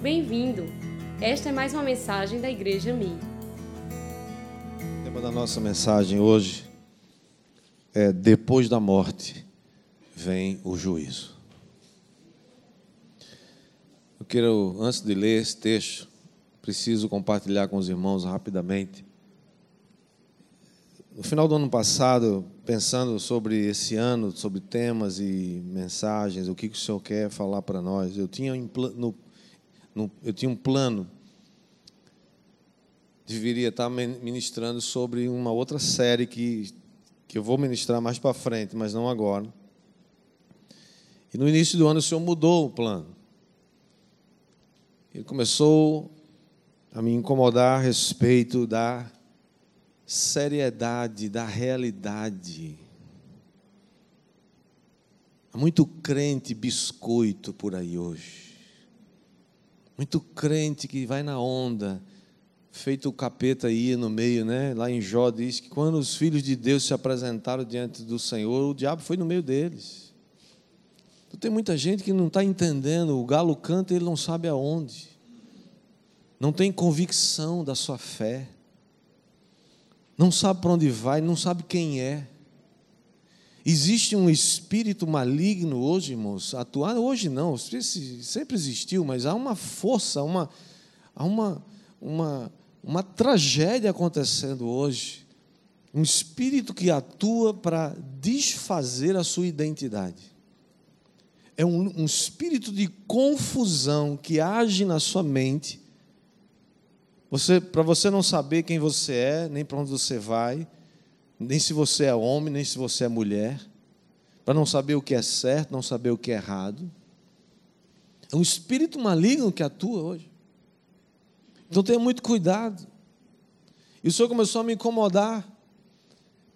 Bem-vindo! Esta é mais uma mensagem da Igreja Mi. O tema da nossa mensagem hoje é: Depois da morte vem o juízo. Eu quero, antes de ler esse texto, preciso compartilhar com os irmãos rapidamente. No final do ano passado, pensando sobre esse ano, sobre temas e mensagens, o que, o Senhor quer falar para nós, eu tinha, no, eu tinha um plano. Deveria estar ministrando sobre uma outra série que, que eu vou ministrar mais para frente, mas não agora. E no início do ano o Senhor mudou o plano. Ele começou a me incomodar a respeito da seriedade, da realidade. Há muito crente biscoito por aí hoje. Muito crente que vai na onda, feito o capeta aí no meio, né? Lá em Jó diz que quando os filhos de Deus se apresentaram diante do Senhor, o diabo foi no meio deles. Então, tem muita gente que não está entendendo, o galo canta e ele não sabe aonde. Não tem convicção da sua fé. Não sabe para onde vai, não sabe quem é. Existe um espírito maligno hoje, irmãos, atuar hoje não, sempre existiu, mas há uma força, uma, há uma, uma, uma tragédia acontecendo hoje. Um espírito que atua para desfazer a sua identidade é um, um espírito de confusão que age na sua mente. Você, para você não saber quem você é, nem para onde você vai, nem se você é homem, nem se você é mulher, para não saber o que é certo, não saber o que é errado. É um espírito maligno que atua hoje. Então tenha muito cuidado. E o Senhor começou a me incomodar.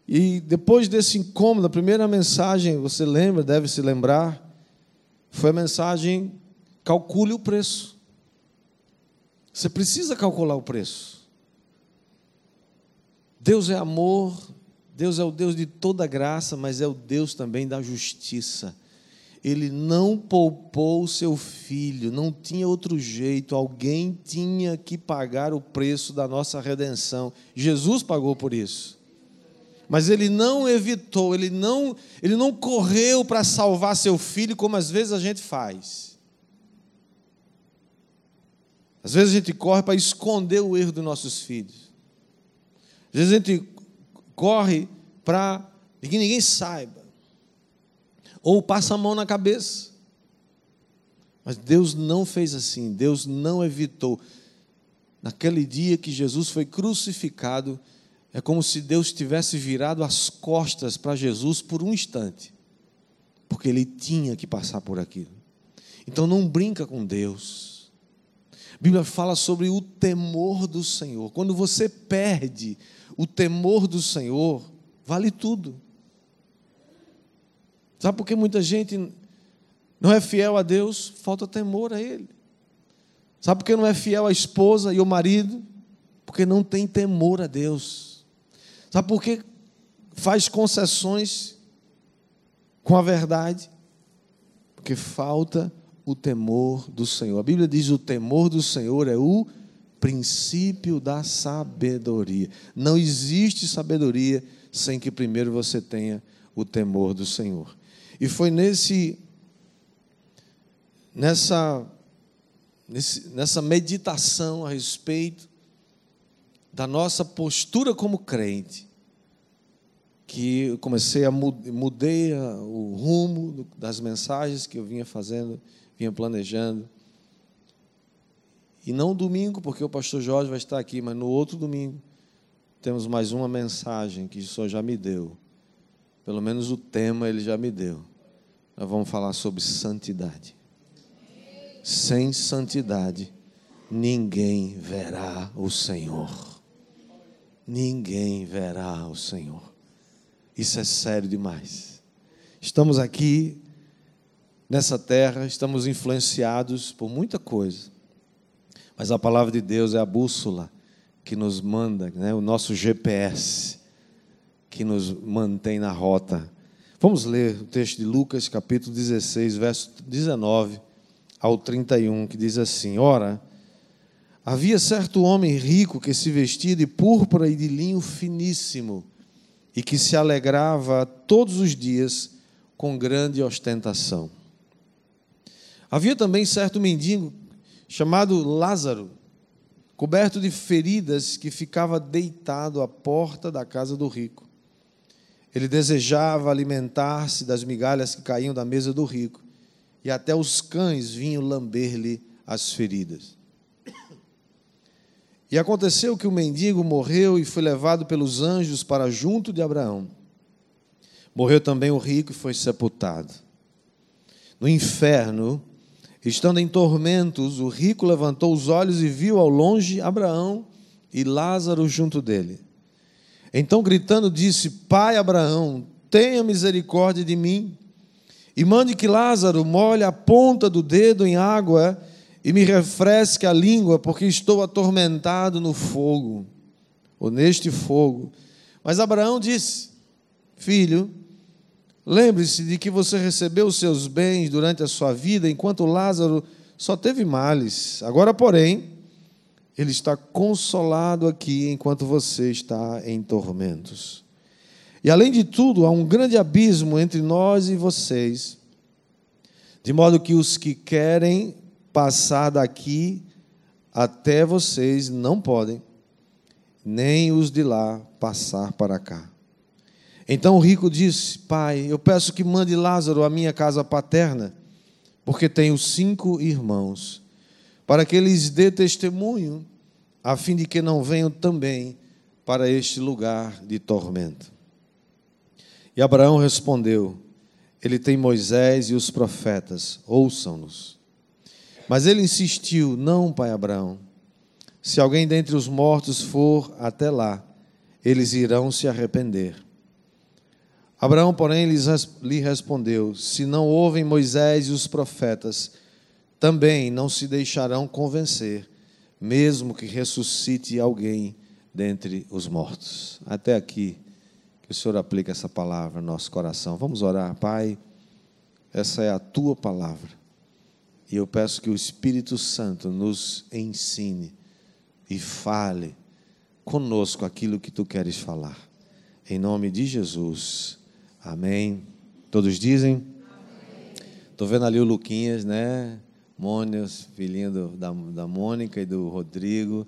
E depois desse incômodo, a primeira mensagem, você lembra, deve se lembrar, foi a mensagem: calcule o preço. Você precisa calcular o preço. Deus é amor, Deus é o Deus de toda graça, mas é o Deus também da justiça. Ele não poupou o seu filho, não tinha outro jeito, alguém tinha que pagar o preço da nossa redenção. Jesus pagou por isso. Mas ele não evitou, ele não, ele não correu para salvar seu filho como às vezes a gente faz. Às vezes a gente corre para esconder o erro dos nossos filhos. Às vezes a gente corre para que ninguém saiba. Ou passa a mão na cabeça. Mas Deus não fez assim, Deus não evitou. Naquele dia que Jesus foi crucificado, é como se Deus tivesse virado as costas para Jesus por um instante, porque ele tinha que passar por aquilo. Então não brinca com Deus. Bíblia fala sobre o temor do Senhor. Quando você perde o temor do Senhor, vale tudo. Sabe por que muita gente não é fiel a Deus? Falta temor a Ele. Sabe por que não é fiel à esposa e ao marido? Porque não tem temor a Deus. Sabe por que faz concessões com a verdade? Porque falta o temor do Senhor. A Bíblia diz: o temor do Senhor é o princípio da sabedoria. Não existe sabedoria sem que primeiro você tenha o temor do Senhor. E foi nesse nessa nessa meditação a respeito da nossa postura como crente, que eu comecei a mudei o rumo das mensagens que eu vinha fazendo, vinha planejando. E não domingo, porque o pastor Jorge vai estar aqui, mas no outro domingo temos mais uma mensagem que o Senhor já me deu. Pelo menos o tema ele já me deu. Nós vamos falar sobre santidade. Sem santidade, ninguém verá o Senhor ninguém verá o Senhor. Isso é sério demais. Estamos aqui nessa terra, estamos influenciados por muita coisa, mas a palavra de Deus é a bússola que nos manda, né, o nosso GPS, que nos mantém na rota. Vamos ler o texto de Lucas, capítulo 16, verso 19 ao 31, que diz assim: Ora, havia certo homem rico que se vestia de púrpura e de linho finíssimo e que se alegrava todos os dias com grande ostentação. Havia também certo mendigo chamado Lázaro, coberto de feridas, que ficava deitado à porta da casa do rico. Ele desejava alimentar-se das migalhas que caíam da mesa do rico, e até os cães vinham lamber-lhe as feridas. E aconteceu que o mendigo morreu e foi levado pelos anjos para junto de Abraão. Morreu também o rico e foi sepultado. No inferno, Estando em tormentos, o rico levantou os olhos e viu ao longe Abraão e Lázaro junto dele. Então, gritando, disse: Pai Abraão, tenha misericórdia de mim e mande que Lázaro molhe a ponta do dedo em água e me refresque a língua, porque estou atormentado no fogo, ou neste fogo. Mas Abraão disse: Filho, Lembre-se de que você recebeu os seus bens durante a sua vida, enquanto Lázaro só teve males. Agora, porém, ele está consolado aqui enquanto você está em tormentos. E além de tudo, há um grande abismo entre nós e vocês, de modo que os que querem passar daqui até vocês não podem, nem os de lá passar para cá. Então o rico disse: Pai, eu peço que mande Lázaro à minha casa paterna, porque tenho cinco irmãos, para que eles dê testemunho, a fim de que não venham também para este lugar de tormento. E Abraão respondeu: Ele tem Moisés e os profetas, ouçam-nos. Mas ele insistiu: Não, pai Abraão. Se alguém dentre os mortos for até lá, eles irão se arrepender. Abraão, porém, lhe respondeu: Se não ouvem Moisés e os profetas, também não se deixarão convencer, mesmo que ressuscite alguém dentre os mortos. Até aqui, que o Senhor aplique essa palavra no nosso coração. Vamos orar, Pai. Essa é a tua palavra. E eu peço que o Espírito Santo nos ensine e fale conosco aquilo que tu queres falar. Em nome de Jesus. Amém. Todos dizem? Estou vendo ali o Luquinhas, né? Mônica, filhinho do, da, da Mônica e do Rodrigo.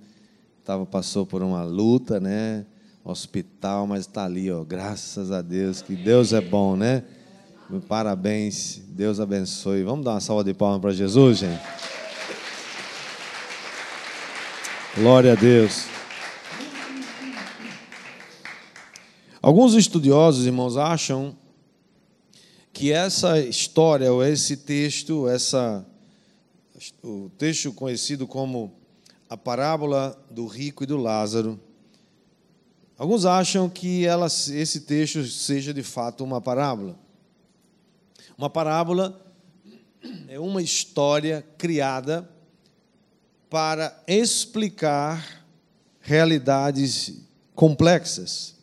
Tava, passou por uma luta, né? Hospital, mas está ali, ó. Graças a Deus, que Deus é bom, né? Parabéns, Deus abençoe. Vamos dar uma salva de palmas para Jesus, gente? Glória a Deus. Alguns estudiosos, irmãos, acham que essa história, ou esse texto, essa, o texto conhecido como a parábola do rico e do Lázaro, alguns acham que ela, esse texto seja de fato uma parábola. Uma parábola é uma história criada para explicar realidades complexas.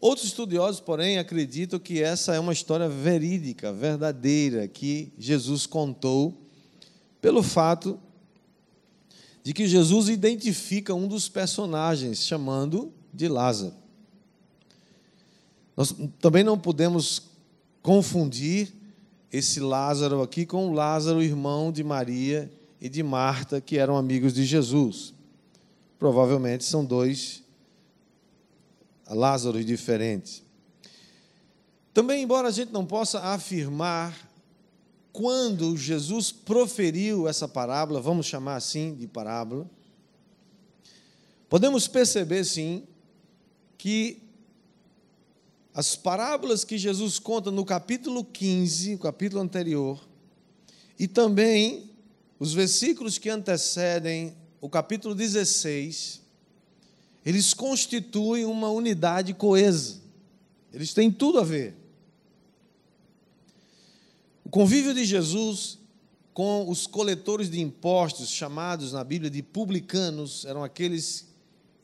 Outros estudiosos, porém, acreditam que essa é uma história verídica, verdadeira, que Jesus contou, pelo fato de que Jesus identifica um dos personagens, chamando de Lázaro. Nós também não podemos confundir esse Lázaro aqui com o Lázaro, irmão de Maria e de Marta, que eram amigos de Jesus. Provavelmente são dois Lázaro diferentes. Também, embora a gente não possa afirmar quando Jesus proferiu essa parábola, vamos chamar assim de parábola, podemos perceber sim que as parábolas que Jesus conta no capítulo 15, o capítulo anterior, e também os versículos que antecedem o capítulo 16, eles constituem uma unidade coesa. Eles têm tudo a ver. O convívio de Jesus com os coletores de impostos, chamados na Bíblia de publicanos, eram aqueles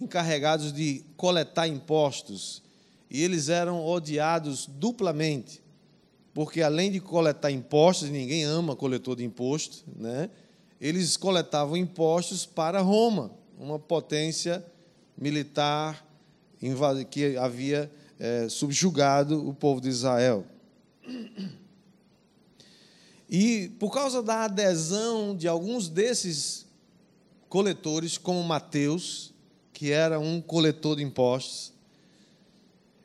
encarregados de coletar impostos, e eles eram odiados duplamente. porque além de coletar impostos, ninguém ama coletor de imposto, né? eles coletavam impostos para Roma, uma potência militar que havia é, subjugado o povo de Israel. E por causa da adesão de alguns desses coletores, como Mateus, que era um coletor de impostos,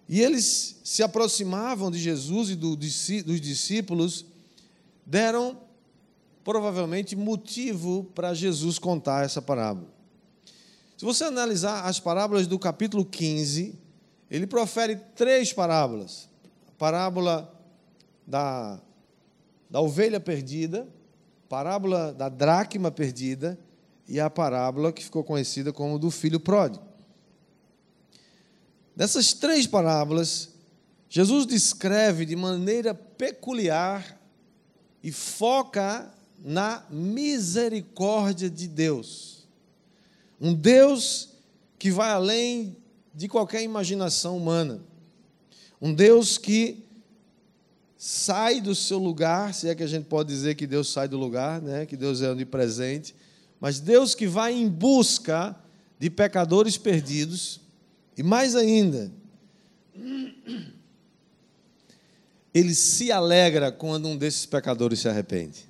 e eles se aproximavam de Jesus e do, dos discípulos, deram provavelmente motivo para Jesus contar essa parábola. Se você analisar as parábolas do capítulo 15, ele profere três parábolas: a parábola da, da ovelha perdida, parábola da dracma perdida e a parábola que ficou conhecida como do filho pródigo. Nessas três parábolas, Jesus descreve de maneira peculiar e foca na misericórdia de Deus. Um Deus que vai além de qualquer imaginação humana. Um Deus que sai do seu lugar, se é que a gente pode dizer que Deus sai do lugar, né? que Deus é onipresente, mas Deus que vai em busca de pecadores perdidos, e mais ainda, ele se alegra quando um desses pecadores se arrepende.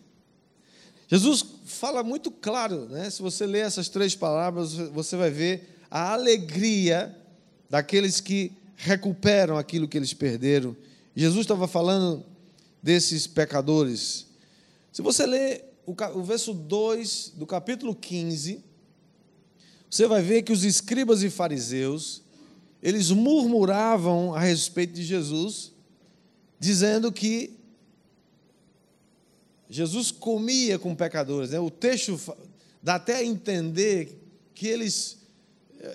Jesus fala muito claro, né? se você ler essas três palavras, você vai ver a alegria daqueles que recuperam aquilo que eles perderam. Jesus estava falando desses pecadores. Se você ler o, o verso 2 do capítulo 15, você vai ver que os escribas e fariseus, eles murmuravam a respeito de Jesus, dizendo que Jesus comia com pecadores. Né? O texto dá até a entender que eles.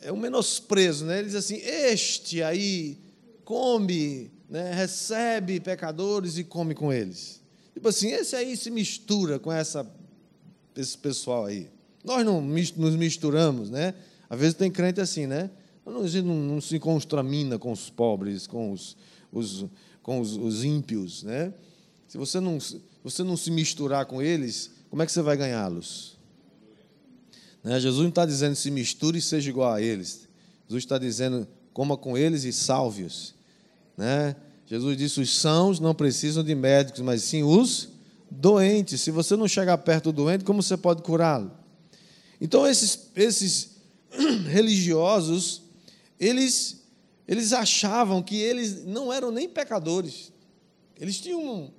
É um menosprezo, né? Ele diz assim: Este aí come, né? recebe pecadores e come com eles. Tipo assim, esse aí se mistura com essa, esse pessoal aí. Nós não nos misturamos, né? Às vezes tem crente assim, né? A gente não, não se constramina com os pobres, com os, os com os, os ímpios, né? Se você não você não se misturar com eles, como é que você vai ganhá-los? Né? Jesus não está dizendo se misture e seja igual a eles. Jesus está dizendo coma com eles e salve-os. Né? Jesus disse: os sãos não precisam de médicos, mas sim os doentes. Se você não chegar perto do doente, como você pode curá-lo? Então, esses, esses religiosos, eles, eles achavam que eles não eram nem pecadores. Eles tinham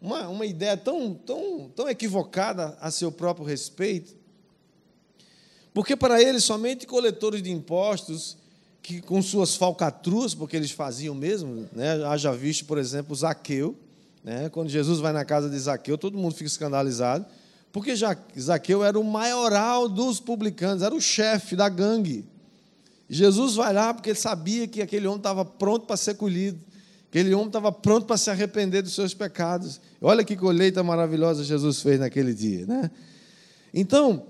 uma, uma ideia tão, tão, tão equivocada a seu próprio respeito, porque para eles somente coletores de impostos, que com suas falcatruas, porque eles faziam mesmo, né? haja visto, por exemplo, Zaqueu, né? quando Jesus vai na casa de Zaqueu, todo mundo fica escandalizado, porque Zaqueu era o maioral dos publicanos, era o chefe da gangue. Jesus vai lá porque ele sabia que aquele homem estava pronto para ser colhido. Aquele homem estava pronto para se arrepender dos seus pecados. Olha que colheita maravilhosa Jesus fez naquele dia, né? Então,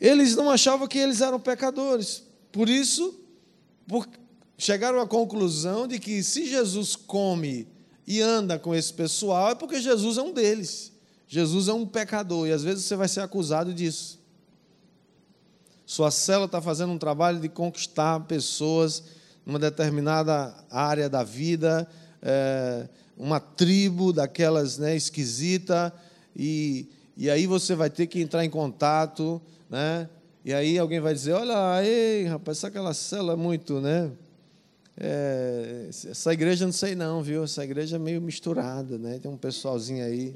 eles não achavam que eles eram pecadores. Por isso, por, chegaram à conclusão de que se Jesus come e anda com esse pessoal, é porque Jesus é um deles. Jesus é um pecador e às vezes você vai ser acusado disso. Sua célula está fazendo um trabalho de conquistar pessoas numa determinada área da vida, é, uma tribo daquelas né, esquisita, e, e aí você vai ter que entrar em contato, né? E aí alguém vai dizer, olha, ei, rapaz, aquela célula é muito, né? É, essa igreja não sei não, viu? Essa igreja é meio misturada, né? Tem um pessoalzinho aí,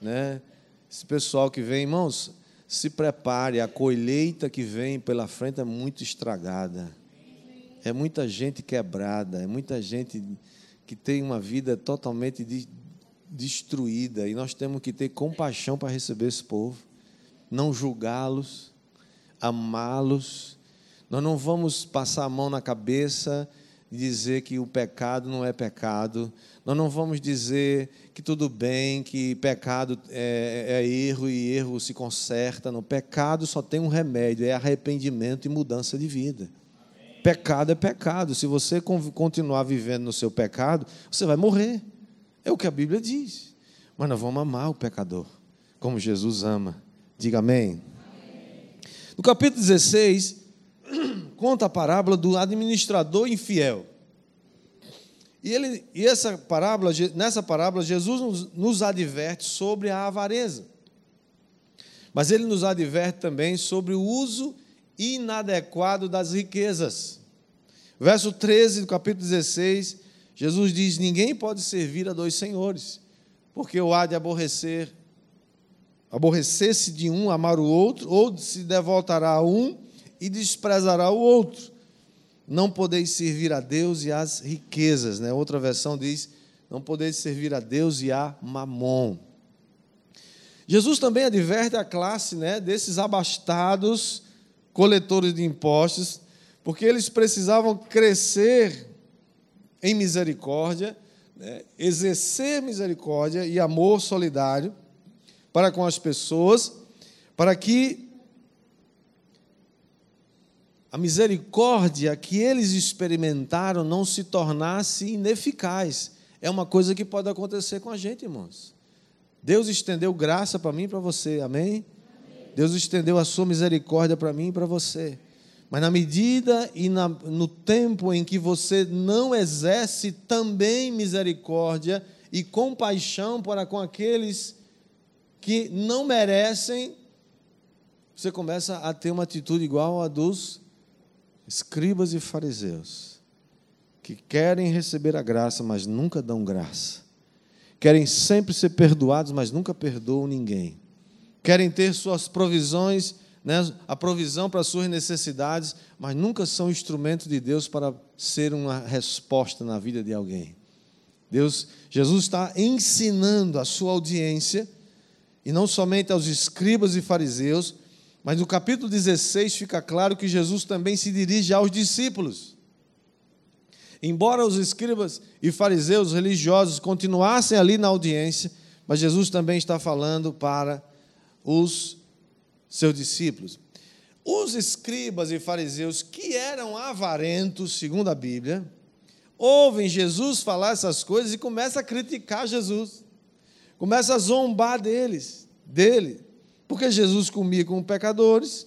né? Esse pessoal que vem, irmãos, se prepare, a colheita que vem pela frente é muito estragada. É muita gente quebrada, é muita gente que tem uma vida totalmente de, destruída e nós temos que ter compaixão para receber esse povo, não julgá-los, amá-los. Nós não vamos passar a mão na cabeça e dizer que o pecado não é pecado. Nós não vamos dizer que tudo bem, que pecado é, é erro e erro se conserta. No pecado só tem um remédio, é arrependimento e mudança de vida. Pecado é pecado. Se você continuar vivendo no seu pecado, você vai morrer. É o que a Bíblia diz. mas nós vamos amar o pecador, como Jesus ama. Diga amém. No capítulo 16, conta a parábola do administrador infiel. E, ele, e essa parábola, nessa parábola, Jesus nos, nos adverte sobre a avareza. Mas ele nos adverte também sobre o uso inadequado das riquezas. Verso 13 do capítulo 16, Jesus diz: Ninguém pode servir a dois senhores, porque o há de aborrecer, aborrecer-se de um, amar o outro, ou se devoltará a um e desprezará o outro não podeis servir a Deus e às riquezas. Né? Outra versão diz: não podeis servir a Deus e a mamon. Jesus também adverte a classe né, desses abastados coletores de impostos, porque eles precisavam crescer em misericórdia, né, exercer misericórdia e amor solidário para com as pessoas, para que a misericórdia que eles experimentaram não se tornasse ineficaz. É uma coisa que pode acontecer com a gente, irmãos. Deus estendeu graça para mim e para você, amém? Deus estendeu a sua misericórdia para mim e para você. Mas na medida e na, no tempo em que você não exerce também misericórdia e compaixão para com aqueles que não merecem, você começa a ter uma atitude igual a dos escribas e fariseus, que querem receber a graça, mas nunca dão graça. Querem sempre ser perdoados, mas nunca perdoam ninguém. Querem ter suas provisões, né, a provisão para suas necessidades, mas nunca são instrumento de Deus para ser uma resposta na vida de alguém. Deus, Jesus está ensinando a sua audiência, e não somente aos escribas e fariseus, mas no capítulo 16 fica claro que Jesus também se dirige aos discípulos. Embora os escribas e fariseus religiosos continuassem ali na audiência, mas Jesus também está falando para os seus discípulos. Os escribas e fariseus que eram avarentos, segundo a Bíblia, ouvem Jesus falar essas coisas e começam a criticar Jesus. Começam a zombar deles, dele. Porque Jesus comia com pecadores.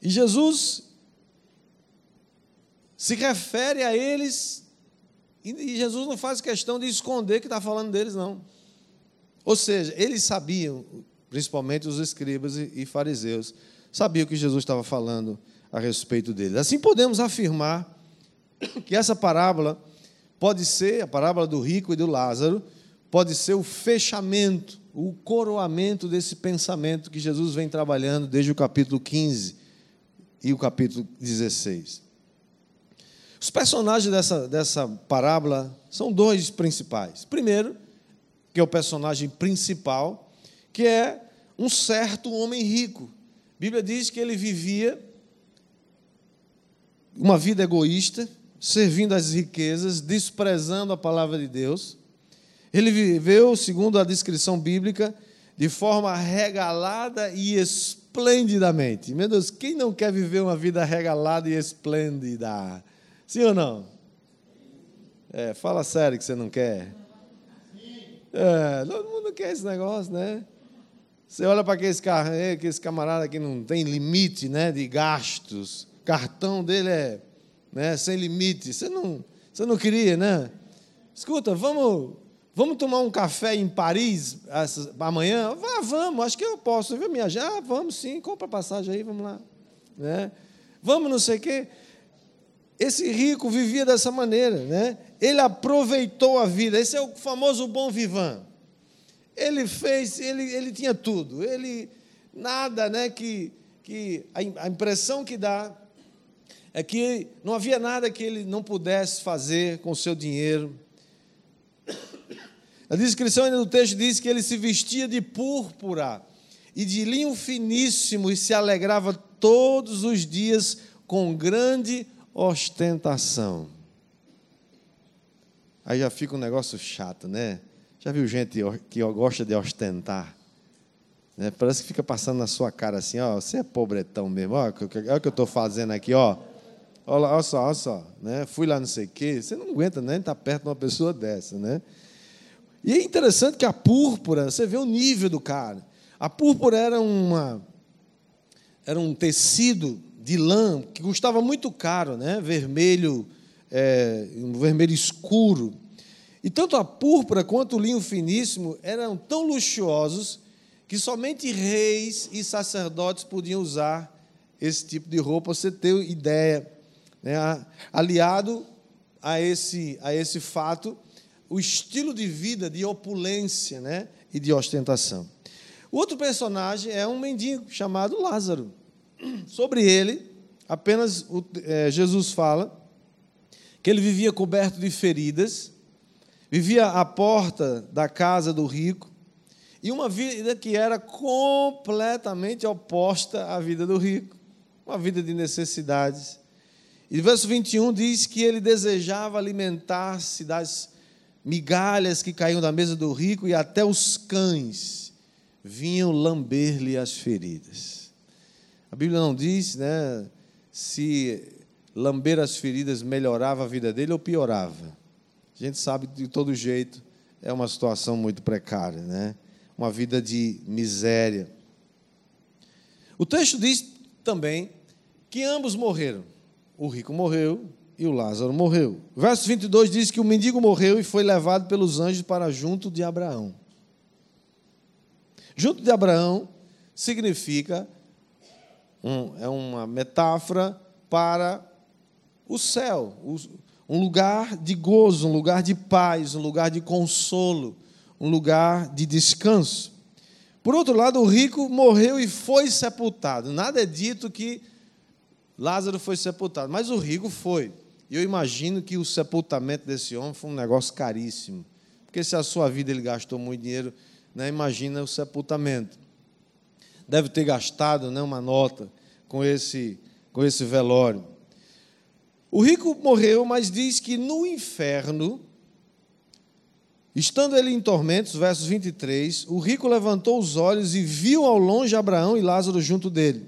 E Jesus se refere a eles, e Jesus não faz questão de esconder que está falando deles, não. Ou seja, eles sabiam, principalmente os escribas e fariseus, sabiam que Jesus estava falando a respeito deles. Assim podemos afirmar que essa parábola pode ser, a parábola do rico e do Lázaro, pode ser o fechamento o coroamento desse pensamento que Jesus vem trabalhando desde o capítulo 15 e o capítulo 16. Os personagens dessa, dessa parábola são dois principais. Primeiro, que é o personagem principal, que é um certo homem rico. A Bíblia diz que ele vivia uma vida egoísta, servindo às riquezas, desprezando a palavra de Deus. Ele viveu, segundo a descrição bíblica, de forma regalada e esplendidamente. Meu Deus, quem não quer viver uma vida regalada e esplêndida? Sim ou não? É, fala sério que você não quer. É, todo mundo quer esse negócio, né? Você olha para aquele, aquele camarada que não tem limite né, de gastos, cartão dele é né, sem limite. Você não, você não queria, né? Escuta, vamos Vamos tomar um café em Paris amanhã? Vá, vamos, acho que eu posso. Viu, minha Ah, vamos sim, compra passagem aí, vamos lá. Né? Vamos não sei o quê. Esse rico vivia dessa maneira, né? Ele aproveitou a vida. Esse é o famoso bom vivan. Ele fez, ele, ele tinha tudo. Ele nada, né? Que, que a impressão que dá é que não havia nada que ele não pudesse fazer com o seu dinheiro a descrição do texto diz que ele se vestia de púrpura e de linho finíssimo e se alegrava todos os dias com grande ostentação. Aí já fica um negócio chato, né? Já viu gente que gosta de ostentar? Né? Parece que fica passando na sua cara assim, ó, você é pobretão mesmo, olha o que eu estou fazendo aqui, ó. Olha, olha só, olha só, né? Fui lá não sei o quê. Você não aguenta nem estar perto de uma pessoa dessa, né? E é interessante que a púrpura, você vê o nível do cara. A púrpura era uma era um tecido de lã que custava muito caro, né? Vermelho, é, um vermelho escuro. E tanto a púrpura quanto o linho finíssimo eram tão luxuosos que somente reis e sacerdotes podiam usar esse tipo de roupa. Você ter ideia, né? aliado a esse a esse fato, o estilo de vida de opulência, né? E de ostentação. O outro personagem é um mendigo chamado Lázaro. Sobre ele, apenas é, Jesus fala que ele vivia coberto de feridas, vivia à porta da casa do rico, e uma vida que era completamente oposta à vida do rico, uma vida de necessidades. E verso 21 diz que ele desejava alimentar-se das migalhas que caíam da mesa do rico e até os cães vinham lamber-lhe as feridas. A Bíblia não diz, né, se lamber as feridas melhorava a vida dele ou piorava. A gente sabe de todo jeito, é uma situação muito precária, né? Uma vida de miséria. O texto diz também que ambos morreram. O rico morreu e o Lázaro morreu. verso 22 diz que o mendigo morreu e foi levado pelos anjos para junto de Abraão. Junto de Abraão significa um, é uma metáfora para o céu, um lugar de gozo, um lugar de paz, um lugar de consolo, um lugar de descanso. Por outro lado, o rico morreu e foi sepultado. Nada é dito que Lázaro foi sepultado, mas o rico foi. E eu imagino que o sepultamento desse homem foi um negócio caríssimo. Porque se a sua vida ele gastou muito dinheiro, né, imagina o sepultamento. Deve ter gastado né, uma nota com esse, com esse velório. O rico morreu, mas diz que no inferno, estando ele em tormentos, versos 23, o rico levantou os olhos e viu ao longe Abraão e Lázaro junto dele.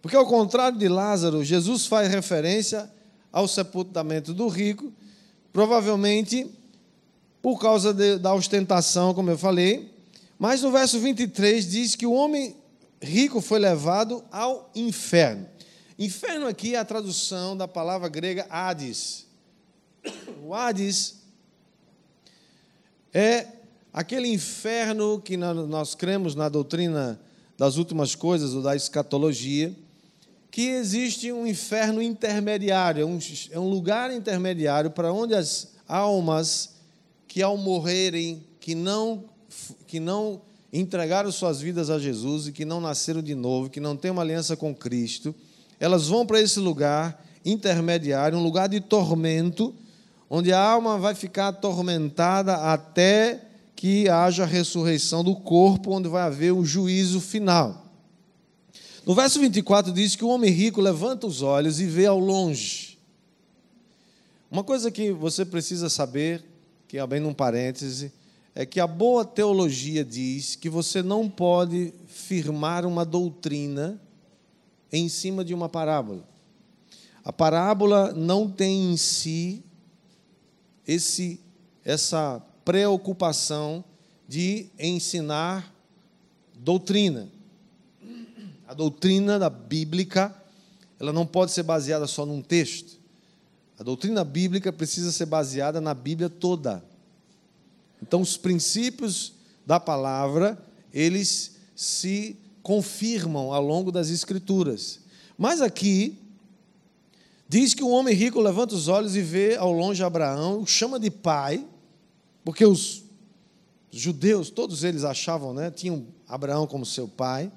Porque, ao contrário de Lázaro, Jesus faz referência ao sepultamento do rico, provavelmente por causa de, da ostentação, como eu falei. Mas no verso 23 diz que o homem rico foi levado ao inferno. Inferno aqui é a tradução da palavra grega Hades. O Hades é aquele inferno que nós cremos na doutrina das últimas coisas, ou da escatologia, que existe um inferno intermediário, é um, lugar intermediário para onde as almas que ao morrerem, que não, que não entregaram suas vidas a Jesus e que não nasceram de novo, que não têm uma aliança com Cristo, elas vão para esse lugar intermediário, um lugar de tormento, onde a alma vai ficar atormentada até que haja a ressurreição do corpo, onde vai haver um juízo final. No verso 24 diz que o homem rico levanta os olhos e vê ao longe. Uma coisa que você precisa saber, que é bem num parêntese, é que a boa teologia diz que você não pode firmar uma doutrina em cima de uma parábola. A parábola não tem em si esse essa preocupação de ensinar doutrina. A doutrina da bíblica, ela não pode ser baseada só num texto. A doutrina bíblica precisa ser baseada na Bíblia toda. Então, os princípios da palavra, eles se confirmam ao longo das Escrituras. Mas aqui, diz que o homem rico levanta os olhos e vê ao longe Abraão, o chama de pai, porque os judeus, todos eles achavam, né, tinham Abraão como seu pai.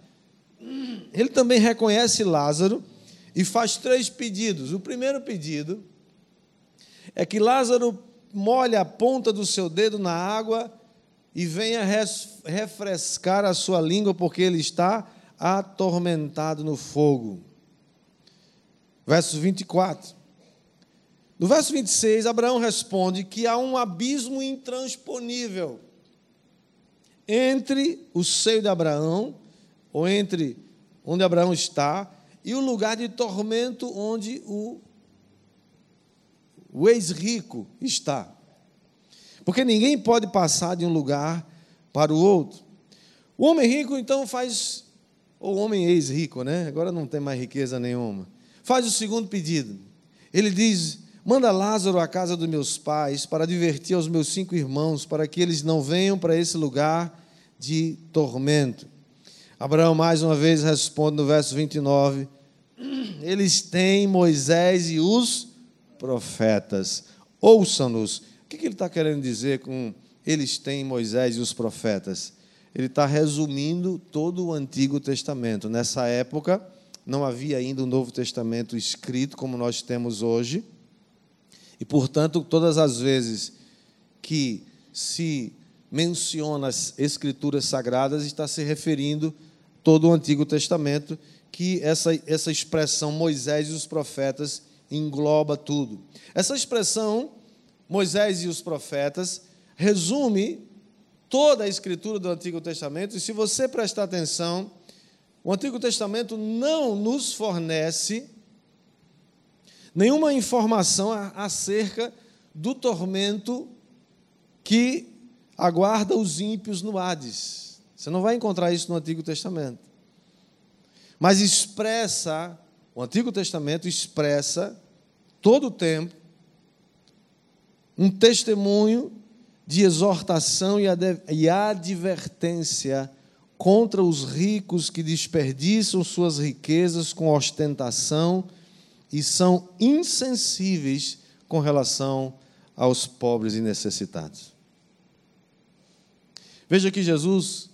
Ele também reconhece Lázaro e faz três pedidos. O primeiro pedido é que Lázaro molhe a ponta do seu dedo na água e venha refrescar a sua língua, porque ele está atormentado no fogo. Verso 24. No verso 26, Abraão responde que há um abismo intransponível entre o seio de Abraão, ou entre onde Abraão está, e o lugar de tormento onde o, o ex-rico está. Porque ninguém pode passar de um lugar para o outro. O homem rico então faz, ou o homem ex-rico, né? Agora não tem mais riqueza nenhuma. Faz o segundo pedido. Ele diz: Manda Lázaro à casa dos meus pais para divertir aos meus cinco irmãos, para que eles não venham para esse lugar de tormento. Abraão mais uma vez responde no verso 29: Eles têm Moisés e os profetas. Ouçam-nos. O que ele está querendo dizer com eles têm Moisés e os profetas? Ele está resumindo todo o Antigo Testamento. Nessa época, não havia ainda o um Novo Testamento escrito como nós temos hoje. E, portanto, todas as vezes que se menciona as Escrituras Sagradas, está se referindo todo o Antigo Testamento, que essa, essa expressão Moisés e os profetas engloba tudo. Essa expressão, Moisés e os profetas, resume toda a escritura do Antigo Testamento, e se você prestar atenção, o Antigo Testamento não nos fornece nenhuma informação acerca do tormento que aguarda os ímpios no Hades. Você não vai encontrar isso no Antigo Testamento. Mas expressa o Antigo Testamento expressa todo o tempo um testemunho de exortação e advertência contra os ricos que desperdiçam suas riquezas com ostentação e são insensíveis com relação aos pobres e necessitados. Veja que Jesus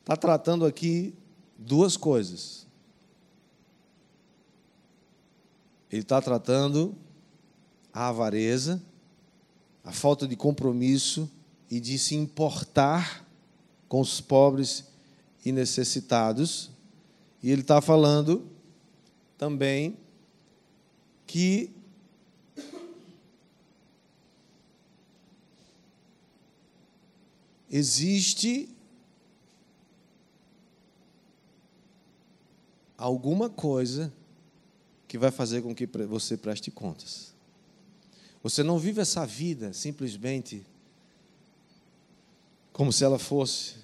está tratando aqui duas coisas. Ele está tratando a avareza, a falta de compromisso e de se importar com os pobres e necessitados. E ele está falando também que existe alguma coisa que vai fazer com que você preste contas. Você não vive essa vida simplesmente como se ela fosse.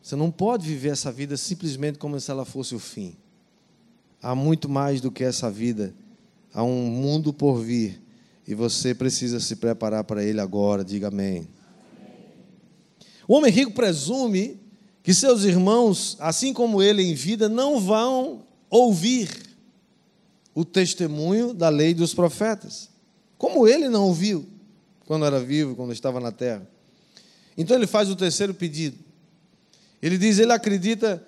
Você não pode viver essa vida simplesmente como se ela fosse o fim. Há muito mais do que essa vida. Há um mundo por vir. E você precisa se preparar para ele agora. Diga amém. O homem rico presume que seus irmãos, assim como ele em vida, não vão ouvir o testemunho da lei dos profetas. Como ele não ouviu quando era vivo, quando estava na terra. Então ele faz o terceiro pedido. Ele diz: ele acredita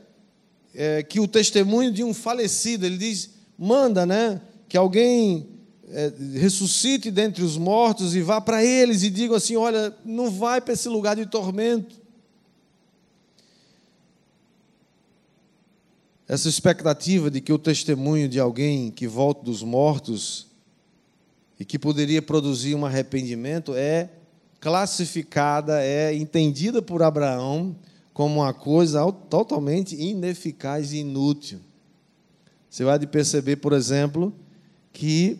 é, que o testemunho de um falecido, ele diz: manda, né, que alguém é, ressuscite dentre os mortos e vá para eles e diga assim: olha, não vai para esse lugar de tormento. essa expectativa de que o testemunho de alguém que volta dos mortos e que poderia produzir um arrependimento é classificada, é entendida por Abraão como uma coisa totalmente ineficaz e inútil. Você vai perceber, por exemplo, que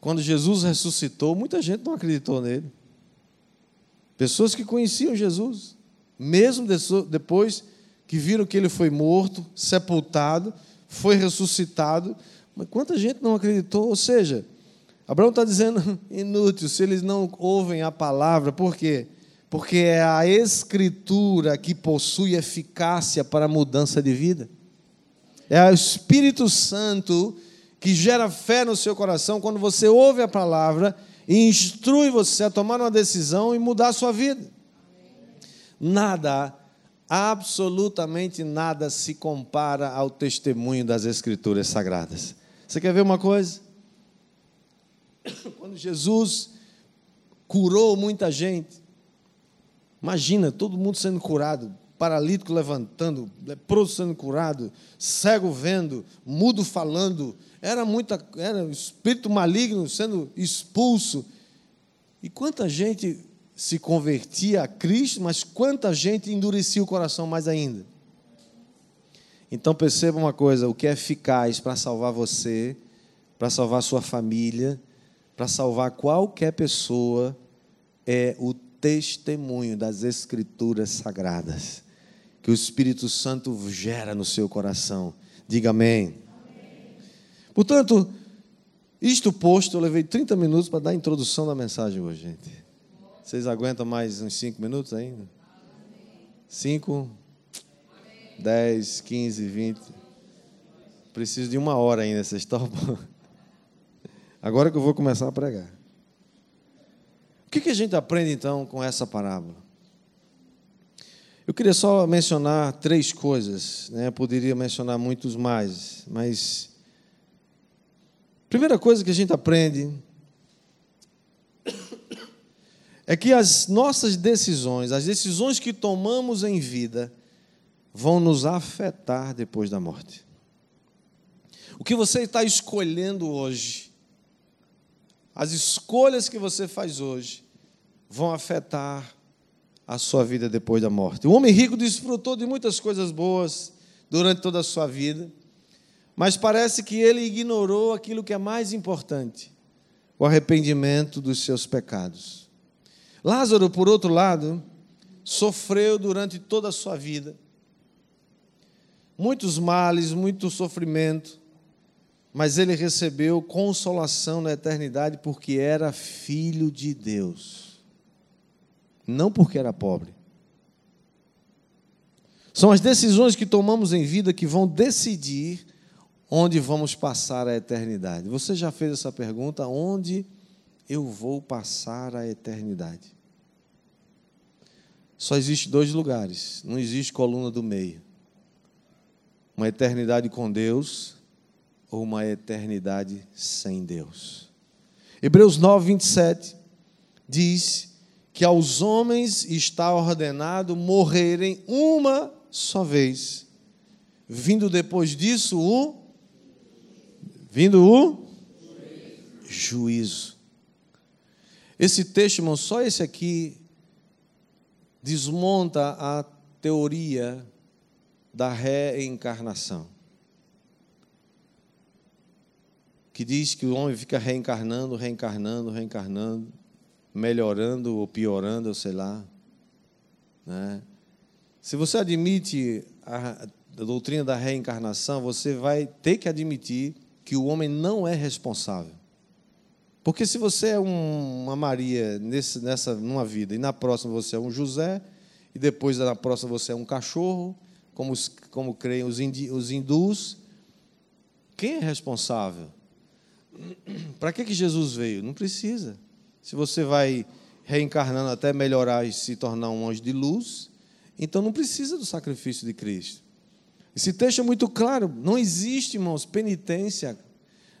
quando Jesus ressuscitou, muita gente não acreditou nele. Pessoas que conheciam Jesus, mesmo depois que viram que ele foi morto, sepultado, foi ressuscitado. Mas quanta gente não acreditou? Ou seja, Abraão está dizendo inútil se eles não ouvem a palavra. Por quê? Porque é a Escritura que possui eficácia para a mudança de vida. É o Espírito Santo que gera fé no seu coração quando você ouve a palavra e instrui você a tomar uma decisão e mudar a sua vida. Nada absolutamente nada se compara ao testemunho das Escrituras Sagradas. Você quer ver uma coisa? Quando Jesus curou muita gente, imagina todo mundo sendo curado, paralítico levantando, leproso sendo curado, cego vendo, mudo falando, era muita, era espírito maligno sendo expulso. E quanta gente se convertia a Cristo, mas quanta gente endurecia o coração mais ainda. Então perceba uma coisa: o que é eficaz para salvar você, para salvar sua família, para salvar qualquer pessoa, é o testemunho das Escrituras sagradas que o Espírito Santo gera no seu coração. Diga amém. amém. Portanto, isto posto, eu levei 30 minutos para dar a introdução da mensagem hoje, gente. Vocês aguentam mais uns 5 minutos ainda? 5, 10, 15, 20. Preciso de uma hora ainda, vocês topam? Agora que eu vou começar a pregar. O que, que a gente aprende então com essa parábola? Eu queria só mencionar três coisas, né? Eu poderia mencionar muitos mais, mas primeira coisa que a gente aprende é que as nossas decisões, as decisões que tomamos em vida, vão nos afetar depois da morte. O que você está escolhendo hoje, as escolhas que você faz hoje, vão afetar a sua vida depois da morte. O homem rico desfrutou de muitas coisas boas durante toda a sua vida, mas parece que ele ignorou aquilo que é mais importante: o arrependimento dos seus pecados. Lázaro, por outro lado, sofreu durante toda a sua vida muitos males, muito sofrimento, mas ele recebeu consolação na eternidade porque era filho de Deus não porque era pobre. São as decisões que tomamos em vida que vão decidir onde vamos passar a eternidade. Você já fez essa pergunta? Onde eu vou passar a eternidade? Só existe dois lugares, não existe coluna do meio. Uma eternidade com Deus ou uma eternidade sem Deus. Hebreus 9, 27 diz que aos homens está ordenado morrerem uma só vez. Vindo depois disso o vindo o juízo. Esse texto, irmão, só esse aqui desmonta a teoria da reencarnação. Que diz que o homem fica reencarnando, reencarnando, reencarnando melhorando ou piorando, ou sei lá. Né? Se você admite a, doutrina da reencarnação, você vai ter que admitir que o homem não é responsável. Porque se você é um, uma Maria nesse, nessa numa vida e na próxima você é um José e depois na próxima você é um cachorro, como, como creem os, indi, os hindus, quem é responsável? Para que, que Jesus veio? Não precisa. Se você vai reencarnando até melhorar e se tornar um anjo de luz, então não precisa do sacrifício de Cristo. Esse texto é muito claro. Não existe, irmãos, penitência.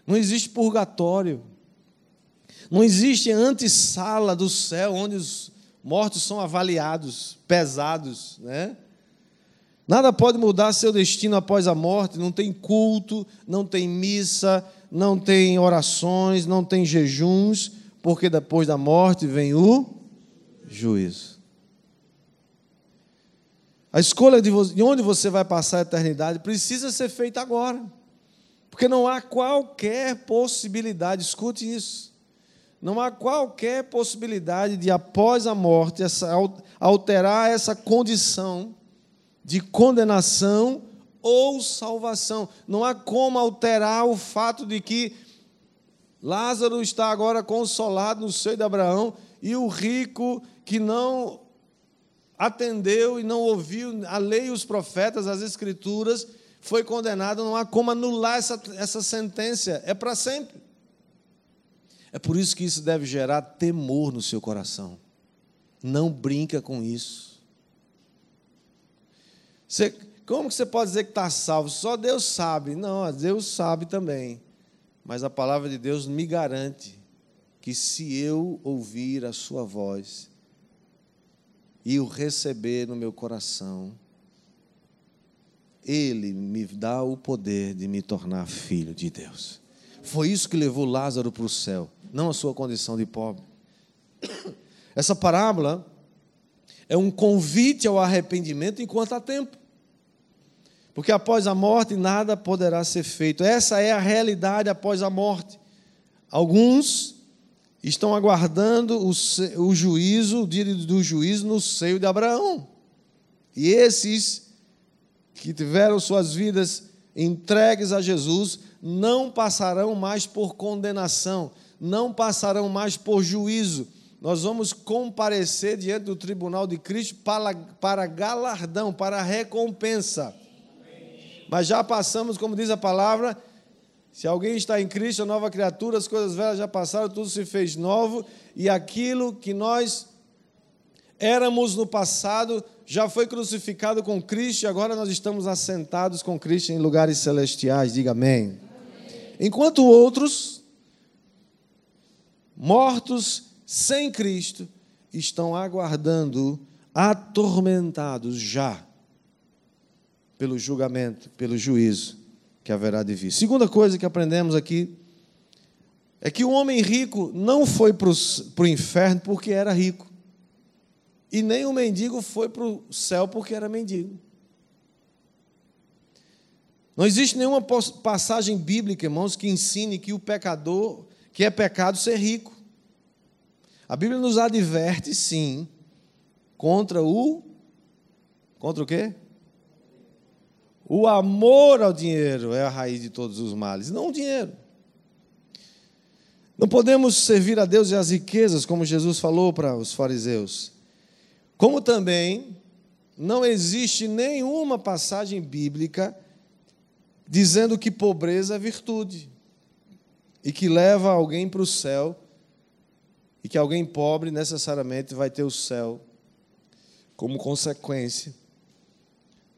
Não existe purgatório. Não existe antessala do céu onde os mortos são avaliados, pesados, né? Nada pode mudar seu destino após a morte, não tem culto, não tem missa, não tem orações, não tem jejuns, porque depois da morte vem o juízo. A escolha de, de onde você vai passar a eternidade precisa ser feita agora. Porque não há qualquer possibilidade, escute isso. Não há qualquer possibilidade de, após a morte, essa, alterar essa condição de condenação ou salvação. Não há como alterar o fato de que Lázaro está agora consolado no seio de Abraão e o rico que não atendeu e não ouviu a lei e os profetas, as escrituras, foi condenado. Não há como anular essa, essa sentença, é para sempre. É por isso que isso deve gerar temor no seu coração. Não brinca com isso. Você, como que você pode dizer que está salvo? Só Deus sabe. Não, Deus sabe também. Mas a palavra de Deus me garante que se eu ouvir a sua voz e o receber no meu coração, ele me dá o poder de me tornar filho de Deus. Foi isso que levou Lázaro para o céu, não a sua condição de pobre. Essa parábola é um convite ao arrependimento enquanto há tempo porque após a morte nada poderá ser feito. Essa é a realidade após a morte. Alguns estão aguardando o, o juízo, o dia do juízo no seio de Abraão. E esses que tiveram suas vidas entregues a Jesus não passarão mais por condenação, não passarão mais por juízo. Nós vamos comparecer diante do tribunal de Cristo para, para galardão, para recompensa. Mas já passamos, como diz a palavra, se alguém está em Cristo, a nova criatura, as coisas velhas já passaram, tudo se fez novo, e aquilo que nós éramos no passado já foi crucificado com Cristo, e agora nós estamos assentados com Cristo em lugares celestiais. Diga amém. amém. Enquanto outros, mortos sem Cristo, estão aguardando, atormentados já pelo julgamento, pelo juízo que haverá de vir. Segunda coisa que aprendemos aqui é que o homem rico não foi para o inferno porque era rico. E nem o mendigo foi para o céu porque era mendigo. Não existe nenhuma passagem bíblica, irmãos, que ensine que o pecador, que é pecado ser rico. A Bíblia nos adverte, sim, contra o. Contra o quê? O amor ao dinheiro é a raiz de todos os males, não o dinheiro. Não podemos servir a Deus e as riquezas, como Jesus falou para os fariseus. Como também não existe nenhuma passagem bíblica dizendo que pobreza é virtude e que leva alguém para o céu e que alguém pobre necessariamente vai ter o céu como consequência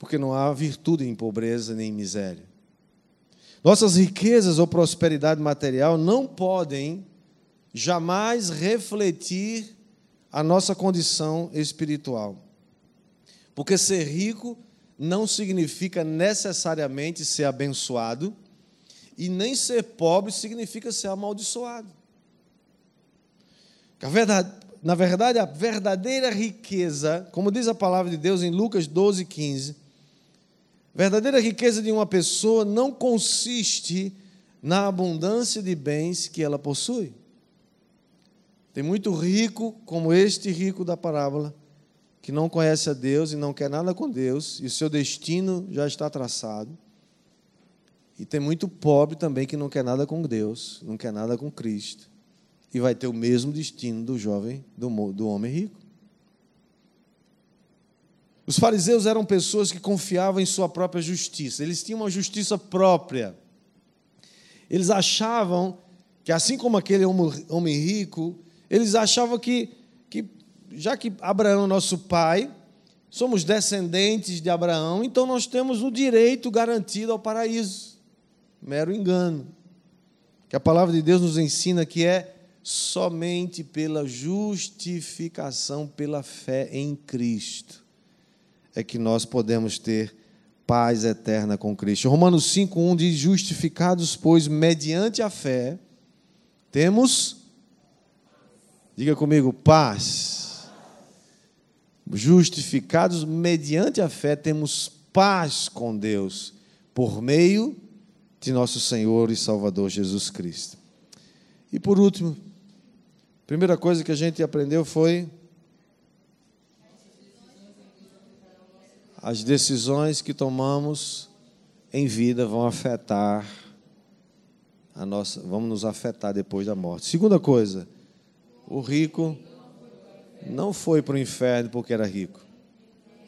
porque não há virtude em pobreza nem em miséria. Nossas riquezas ou prosperidade material não podem jamais refletir a nossa condição espiritual. Porque ser rico não significa necessariamente ser abençoado, e nem ser pobre significa ser amaldiçoado. Na verdade, a verdadeira riqueza, como diz a palavra de Deus em Lucas 12, 15, Verdadeira riqueza de uma pessoa não consiste na abundância de bens que ela possui. Tem muito rico, como este rico da parábola, que não conhece a Deus e não quer nada com Deus, e o seu destino já está traçado. E tem muito pobre também que não quer nada com Deus, não quer nada com Cristo, e vai ter o mesmo destino do jovem, do, do homem rico. Os fariseus eram pessoas que confiavam em sua própria justiça, eles tinham uma justiça própria. Eles achavam que, assim como aquele homem rico, eles achavam que, que já que Abraão é nosso pai, somos descendentes de Abraão, então nós temos o direito garantido ao paraíso. Mero engano. Que a palavra de Deus nos ensina que é somente pela justificação pela fé em Cristo é que nós podemos ter paz eterna com Cristo. Romanos 5:1 diz: "Justificados, pois, mediante a fé, temos Diga comigo, paz. Justificados mediante a fé, temos paz com Deus por meio de nosso Senhor e Salvador Jesus Cristo. E por último, a primeira coisa que a gente aprendeu foi as decisões que tomamos em vida vão afetar a nossa, vamos nos afetar depois da morte. Segunda coisa, o rico não foi para o inferno porque era rico.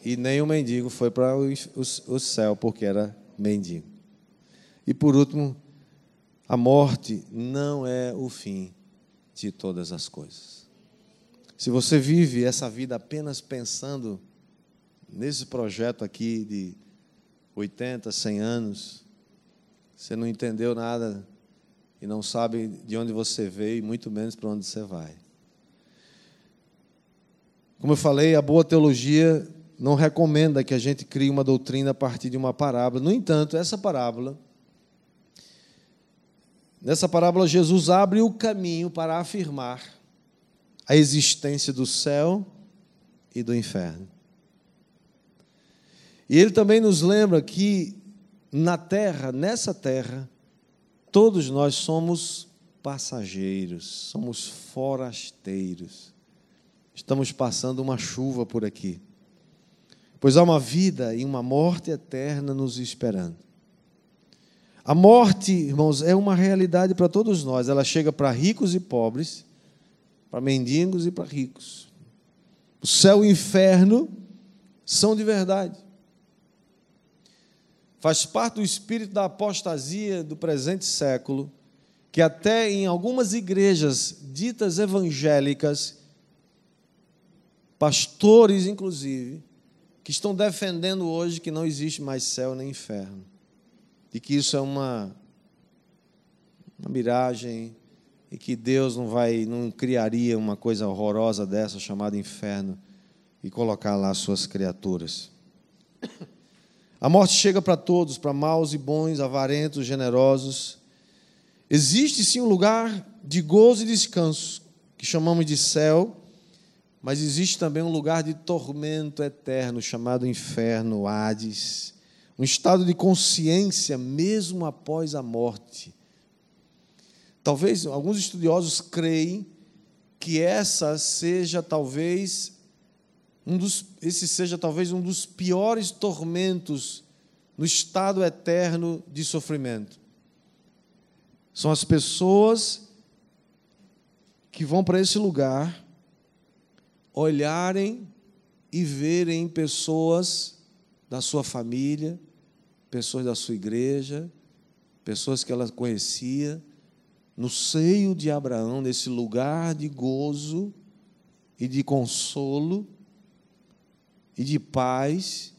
E nem o mendigo foi para o, o, o céu porque era mendigo. E por último, a morte não é o fim de todas as coisas. Se você vive essa vida apenas pensando nesse projeto aqui de 80, 100 anos, você não entendeu nada e não sabe de onde você veio, e muito menos para onde você vai. Como eu falei, a boa teologia não recomenda que a gente crie uma doutrina a partir de uma parábola. No entanto, essa parábola, nessa parábola, Jesus abre o caminho para afirmar a existência do céu e do inferno. E ele também nos lembra que na terra, nessa terra, todos nós somos passageiros, somos forasteiros. Estamos passando uma chuva por aqui. Pois há uma vida e uma morte eterna nos esperando. A morte, irmãos, é uma realidade para todos nós. Ela chega para ricos e pobres, para mendigos e para ricos. O céu e o inferno são de verdade. Faz parte do espírito da apostasia do presente século, que até em algumas igrejas ditas evangélicas, pastores inclusive, que estão defendendo hoje que não existe mais céu nem inferno, e que isso é uma, uma miragem, e que Deus não vai, não criaria uma coisa horrorosa dessa chamada inferno e colocar lá suas criaturas. A morte chega para todos, para maus e bons, avarentos, generosos. Existe sim um lugar de gozo e descanso, que chamamos de céu, mas existe também um lugar de tormento eterno, chamado inferno, Hades, um estado de consciência mesmo após a morte. Talvez alguns estudiosos creem que essa seja talvez um dos, esse seja talvez um dos piores tormentos no estado eterno de sofrimento. São as pessoas que vão para esse lugar olharem e verem pessoas da sua família, pessoas da sua igreja, pessoas que ela conhecia, no seio de Abraão, nesse lugar de gozo e de consolo e de paz,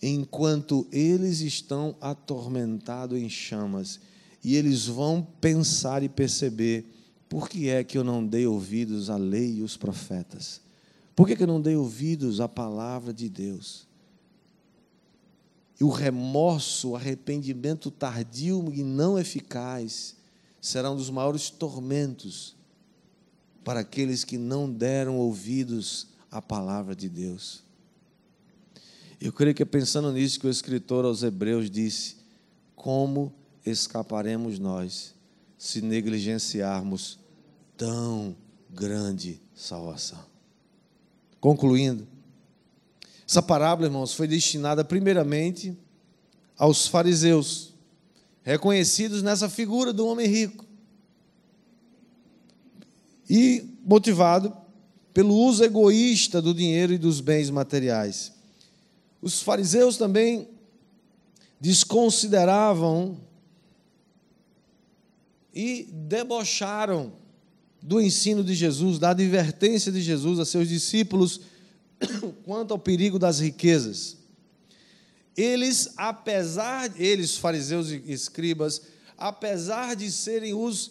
enquanto eles estão atormentados em chamas. E eles vão pensar e perceber: por que é que eu não dei ouvidos à lei e os profetas? Por que, que eu não dei ouvidos à palavra de Deus? E o remorso, o arrependimento tardio e não eficaz será um dos maiores tormentos para aqueles que não deram ouvidos à palavra de Deus. Eu creio que é pensando nisso que o escritor aos Hebreus disse: Como escaparemos nós se negligenciarmos tão grande salvação? Concluindo, essa parábola, irmãos, foi destinada primeiramente aos fariseus, reconhecidos nessa figura do homem rico, e motivado pelo uso egoísta do dinheiro e dos bens materiais. Os fariseus também desconsideravam e debocharam do ensino de Jesus, da advertência de Jesus a seus discípulos quanto ao perigo das riquezas. Eles, apesar, eles, fariseus e escribas, apesar de serem os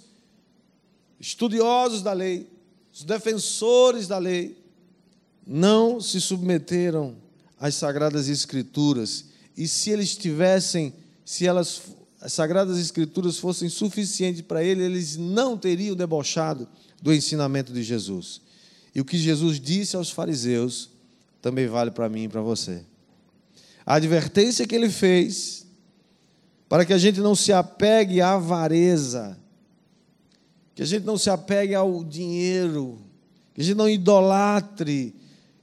estudiosos da lei, os defensores da lei, não se submeteram às sagradas escrituras. E se eles tivessem, se elas as sagradas escrituras fossem suficientes para ele, eles não teriam debochado do ensinamento de Jesus. E o que Jesus disse aos fariseus também vale para mim e para você. A advertência que ele fez para que a gente não se apegue à avareza, que a gente não se apegue ao dinheiro, que a gente não idolatre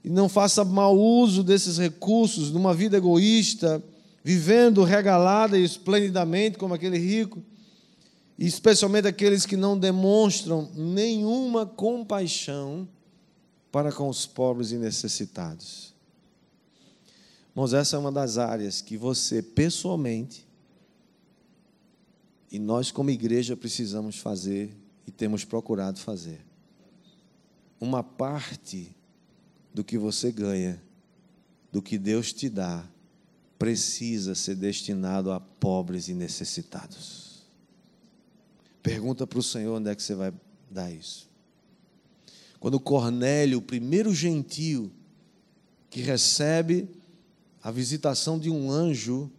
e não faça mau uso desses recursos numa vida egoísta, vivendo regalada e esplendidamente como aquele rico, e especialmente aqueles que não demonstram nenhuma compaixão para com os pobres e necessitados. Irmãos, essa é uma das áreas que você pessoalmente e nós como igreja precisamos fazer e temos procurado fazer. Uma parte do que você ganha, do que Deus te dá, precisa ser destinado a pobres e necessitados. Pergunta para o Senhor onde é que você vai dar isso. Quando Cornélio, o primeiro gentio que recebe a visitação de um anjo,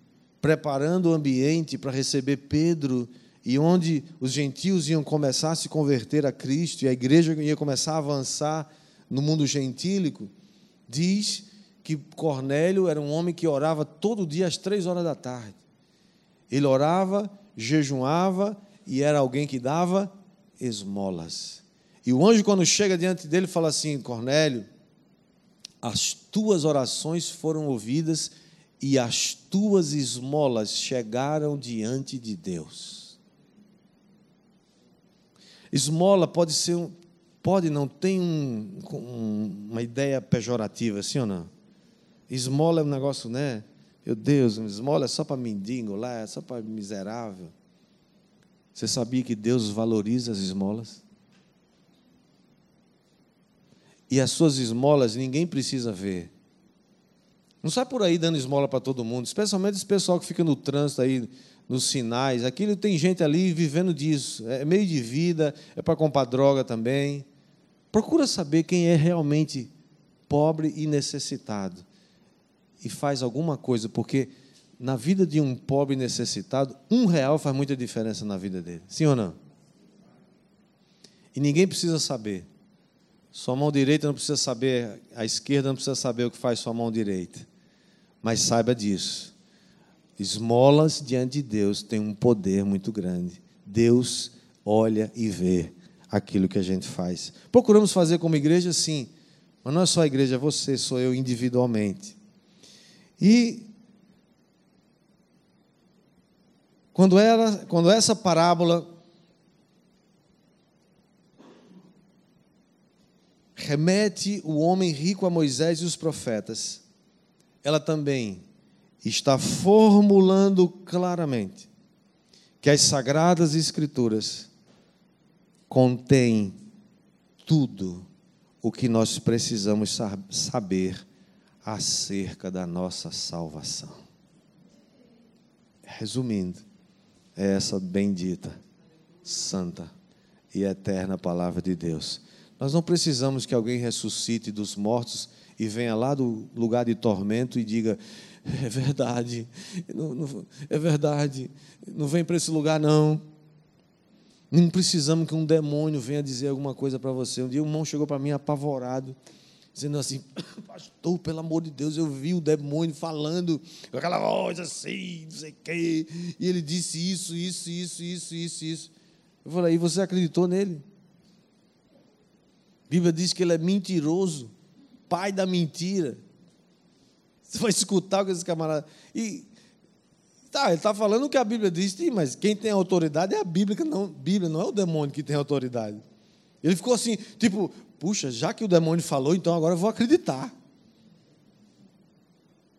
preparando o ambiente para receber Pedro, e onde os gentios iam começar a se converter a Cristo, e a igreja ia começar a avançar no mundo gentílico, diz que Cornélio era um homem que orava todo dia às três horas da tarde. Ele orava, jejuava e era alguém que dava esmolas. E o anjo, quando chega diante dele, fala assim: Cornélio, as tuas orações foram ouvidas e as tuas esmolas chegaram diante de Deus. Esmola pode ser um, pode não tem um, um, uma ideia pejorativa, sim ou não? Esmola é um negócio, né? Meu Deus, esmola é só para mendigo lá, é só para miserável. Você sabia que Deus valoriza as esmolas? E as suas esmolas ninguém precisa ver. Não sai por aí dando esmola para todo mundo, especialmente esse pessoal que fica no trânsito aí, nos sinais. Aquilo tem gente ali vivendo disso. É meio de vida, é para comprar droga também. Procura saber quem é realmente pobre e necessitado. E faz alguma coisa, porque na vida de um pobre necessitado, um real faz muita diferença na vida dele. Sim ou não? E ninguém precisa saber. Sua mão direita não precisa saber, a esquerda não precisa saber o que faz sua mão direita. Mas saiba disso. Esmolas diante de Deus têm um poder muito grande. Deus olha e vê aquilo que a gente faz. Procuramos fazer como igreja, sim. Mas não é só a igreja, é você, sou eu individualmente. E Quando, era, quando essa parábola remete o homem rico a Moisés e os profetas, ela também está formulando claramente que as sagradas escrituras contêm tudo o que nós precisamos saber acerca da nossa salvação. Resumindo, é essa bendita, santa e eterna palavra de Deus. Nós não precisamos que alguém ressuscite dos mortos e venha lá do lugar de tormento e diga: é verdade, não, não, é verdade, não vem para esse lugar não. Não precisamos que um demônio venha dizer alguma coisa para você. Um dia um irmão chegou para mim apavorado dizendo assim: Pastor, pelo amor de Deus, eu vi o demônio falando com aquela voz assim, não sei o quê. E ele disse isso, isso, isso, isso, isso, isso. Eu falei: E você acreditou nele? A Bíblia diz que ele é mentiroso, pai da mentira. Você vai escutar o que esse camarada. E. Tá, ele está falando o que a Bíblia diz, mas quem tem autoridade é a Bíblia, não, Bíblia, não é o demônio que tem autoridade. Ele ficou assim, tipo, puxa, já que o demônio falou, então agora eu vou acreditar.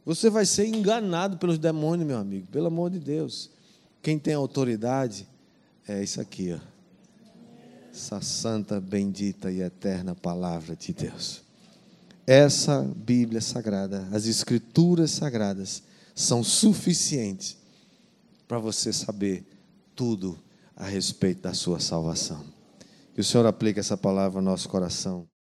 Você vai ser enganado pelos demônios, meu amigo, pelo amor de Deus. Quem tem autoridade é isso aqui, ó. Essa santa, bendita e eterna palavra de Deus. Essa Bíblia sagrada, as Escrituras sagradas, são suficientes para você saber tudo a respeito da sua salvação. Que o Senhor aplique essa palavra ao nosso coração.